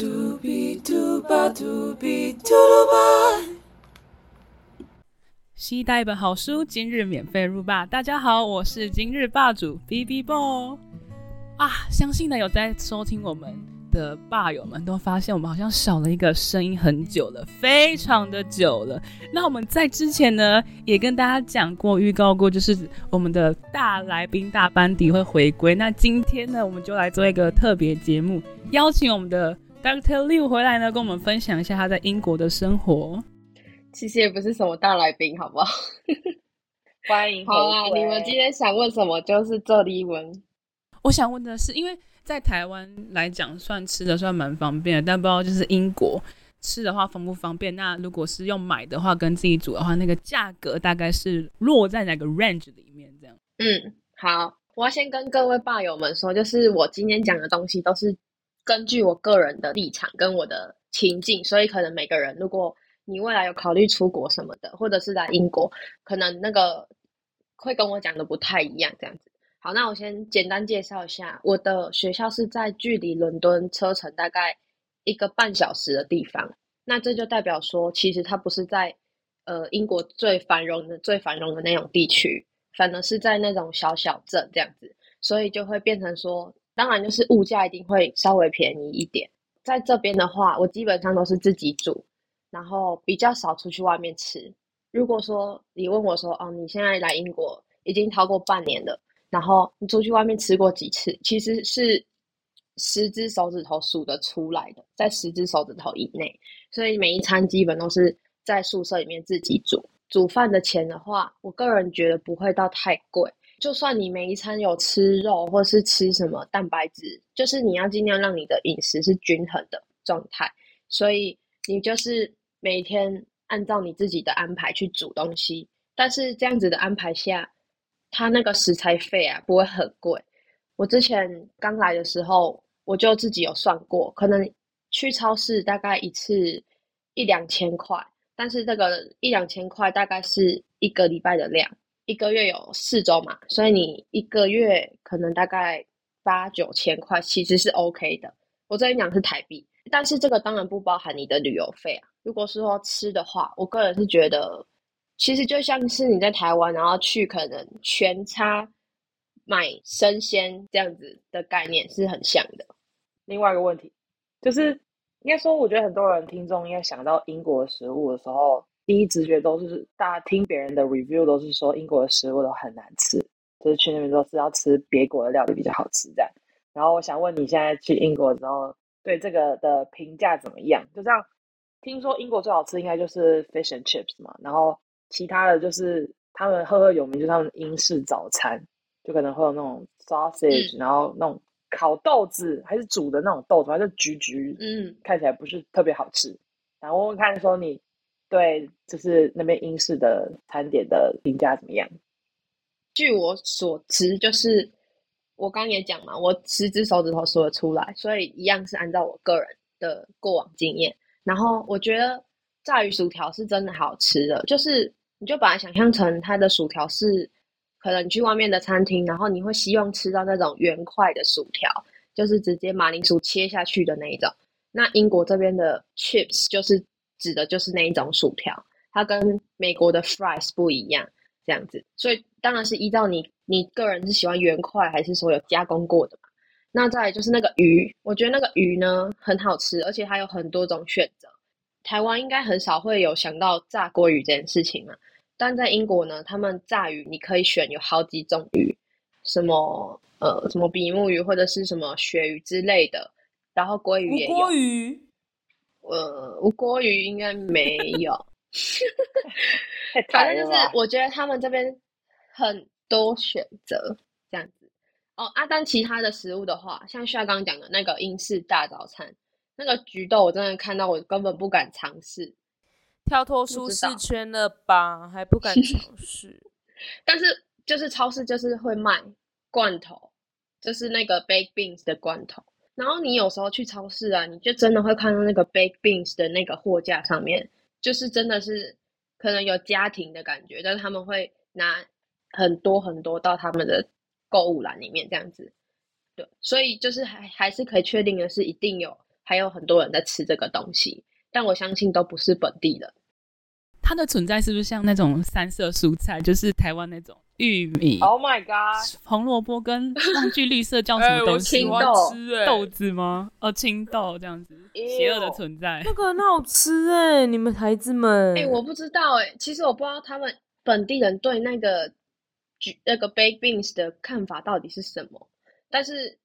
嘟比嘟吧嘟比嘟噜吧。期待一本好书，今日免费入霸。大家好，我是今日霸主 B B Boy 啊！相信呢有在收听我们的霸友们都发现，我们好像少了一个声音很久了，非常的久了。那我们在之前呢也跟大家讲过、预告过，就是我们的大来宾、大班底会回归。那今天呢，我们就来做一个特别节目，邀请我们的 Doctor Liu 回来呢，跟我们分享一下他在英国的生活。其实也不是什么大来宾，好不好？欢迎。好啊，你们今天想问什么，就是这里问。我想问的是，因为在台湾来讲，算吃的算蛮方便的，但不知道就是英国吃的话方不方便？那如果是用买的话，跟自己煮的话，那个价格大概是落在哪个 range 里面？这样。嗯，好，我要先跟各位爸友们说，就是我今天讲的东西都是根据我个人的立场跟我的情境，所以可能每个人如果。你未来有考虑出国什么的，或者是来英国，可能那个会跟我讲的不太一样，这样子。好，那我先简单介绍一下，我的学校是在距离伦敦车程大概一个半小时的地方。那这就代表说，其实它不是在呃英国最繁荣的、最繁荣的那种地区，反而是在那种小小镇这样子，所以就会变成说，当然就是物价一定会稍微便宜一点。在这边的话，我基本上都是自己煮。然后比较少出去外面吃。如果说你问我说，哦，你现在来英国已经超过半年了，然后你出去外面吃过几次？其实是十只手指头数得出来的，在十只手指头以内。所以每一餐基本都是在宿舍里面自己煮。煮饭的钱的话，我个人觉得不会到太贵。就算你每一餐有吃肉或是吃什么蛋白质，就是你要尽量让你的饮食是均衡的状态。所以你就是。每天按照你自己的安排去煮东西，但是这样子的安排下，它那个食材费啊不会很贵。我之前刚来的时候，我就自己有算过，可能去超市大概一次一两千块，但是这个一两千块大概是一个礼拜的量，一个月有四周嘛，所以你一个月可能大概八九千块，其实是 OK 的。我这里讲是台币，但是这个当然不包含你的旅游费啊。如果是说吃的话，我个人是觉得，其实就像是你在台湾，然后去可能全差买生鲜这样子的概念是很像的。另外一个问题就是，应该说，我觉得很多人听众应该想到英国食物的时候，第一直觉都是大家听别人的 review 都是说英国的食物都很难吃，就是去那边都是要吃别国的料理比较好吃这样。然后我想问你现在去英国之后，对这个的评价怎么样？就这样。听说英国最好吃应该就是 fish and chips 嘛，然后其他的就是他们赫赫有名，就是他们英式早餐，就可能会有那种 sausage，然后那种烤豆子，还是煮的那种豆子，还是橘橘，嗯，看起来不是特别好吃。然后问问看，说你对就是那边英式的餐点的评价怎么样？据我所知，就是我刚也讲嘛，我十只手指头数得出来，所以一样是按照我个人的过往经验。然后我觉得炸鱼薯条是真的好吃的，就是你就把它想象成它的薯条是，可能你去外面的餐厅，然后你会希望吃到那种圆块的薯条，就是直接马铃薯切下去的那一种。那英国这边的 chips 就是指的就是那一种薯条，它跟美国的 fries 不一样，这样子。所以当然是依照你你个人是喜欢圆块还是说有加工过的嘛。那再就是那个鱼，我觉得那个鱼呢很好吃，而且它有很多种选择。台湾应该很少会有想到炸鲑鱼这件事情嘛，但在英国呢，他们炸鱼你可以选有好几种鱼，什么呃什么比目鱼或者是什么鳕鱼之类的，然后鲑鱼也有。呃，吴锅鱼应该没有。反正就是我觉得他们这边很多选择这样子。哦，啊，但其他的食物的话，像需要刚刚讲的那个英式大早餐，那个菊豆，我真的看到我根本不敢尝试，跳脱舒适圈了吧？还不敢尝 试。但是就是超市就是会卖罐头，就是那个 baked beans 的罐头。然后你有时候去超市啊，你就真的会看到那个 baked beans 的那个货架上面，就是真的是可能有家庭的感觉，但是他们会拿很多很多到他们的。购物篮里面这样子，对，所以就是还还是可以确定的是，一定有还有很多人在吃这个东西，但我相信都不是本地的。它的存在是不是像那种三色蔬菜，就是台湾那种玉米、Oh my god！红萝卜跟忘记绿色叫什么 东西？青豆豆子吗？哦，青豆这样子，邪恶的存在。那个很好吃哎，你们孩子们。哎、我不知道哎、其实我不知道他们本地人对那个橘那个 baked beans 的看法到底是什么。但是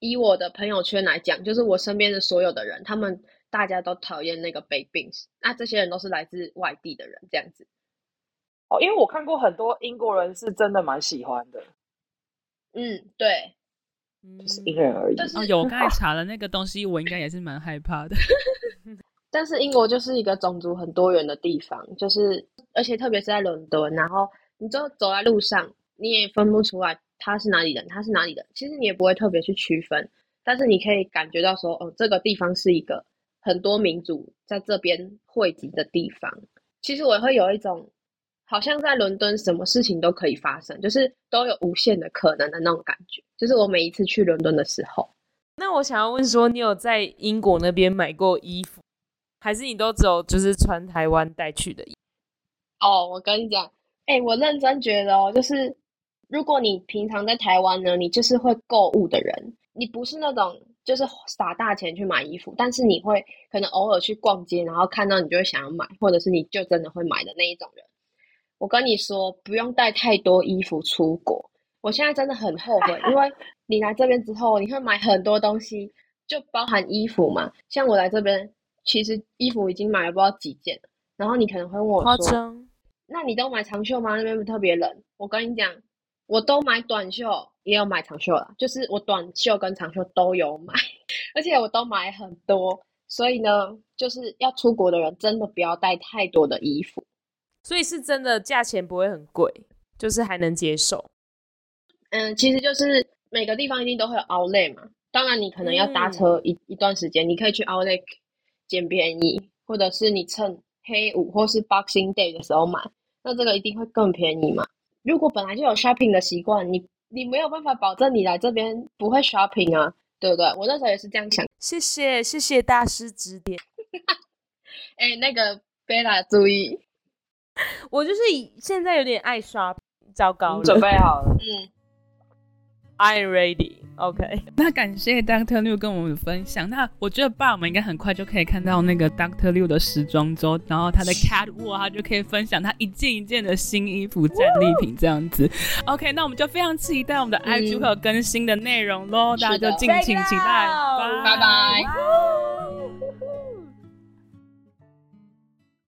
以我的朋友圈来讲，就是我身边的所有的人，他们大家都讨厌那个 baked beans。那这些人都是来自外地的人，这样子。哦，因为我看过很多英国人是真的蛮喜欢的，嗯，对。嗯就是因人而异。但是哦，有，我刚才 查了那个东西，我应该也是蛮害怕的。但是英国就是一个种族很多元的地方，就是而且特别是在伦敦，然后你就走在路上，你也分不出来他是哪里人，他是哪里人，其实你也不会特别去区分，但是你可以感觉到说，哦，这个地方是一个很多民族在这边汇集的地方。其实我会有一种好像在伦敦什么事情都可以发生，就是都有无限的可能的那种感觉。就是我每一次去伦敦的时候，那我想要问说，你有在英国那边买过衣服，还是你都只有就是穿台湾带去的衣服？哦，我跟你讲，哎、我认真觉得哦，就是如果你平常在台湾呢，你就是会购物的人，你不是那种就是撒大钱去买衣服，但是你会可能偶尔去逛街，然后看到你就会想要买，或者是你就真的会买的那一种人。我跟你说，不用带太多衣服出国。我现在真的很后悔，因为 你来这边之后，你会买很多东西，就包含衣服嘛。像我来这边，其实衣服已经买了不知道几件了，然后你可能会问我说，那你都买长袖吗？那边不特别冷。我跟你讲，我都买短袖，也有买长袖啦，就是我短袖跟长袖都有买，而且我都买很多。所以呢，就是要出国的人真的不要带太多的衣服。所以是真的价钱不会很贵，就是还能接受。嗯，其实就是每个地方一定都会有 outlet 嘛。当然，你可能要搭车一、一段时间，你可以去 outlet 捡便宜，或者是你趁黑五或是 Boxing Day 的时候买，那这个一定会更便宜嘛。如果本来就有 shopping 的习惯，你你没有办法保证你来这边不会 shopping 啊，对不对？我那时候也是这样想。谢谢谢谢大师指点。哎，那个贝拉注意，我就是以现在有点爱刷，糟糕准备好了？嗯，I'm ready. OK，那感谢 Doctor Liu 跟我们分享。那我觉得爸我们应该很快就可以看到那个 Doctor Liu 的时装周，然后他的 Catwalk，他就可以分享他一件一件的新衣服、战利品这样子。OK，那我们就非常期待我们的 IG 嗯会有更新的内容喽，大家就敬请期待。拜拜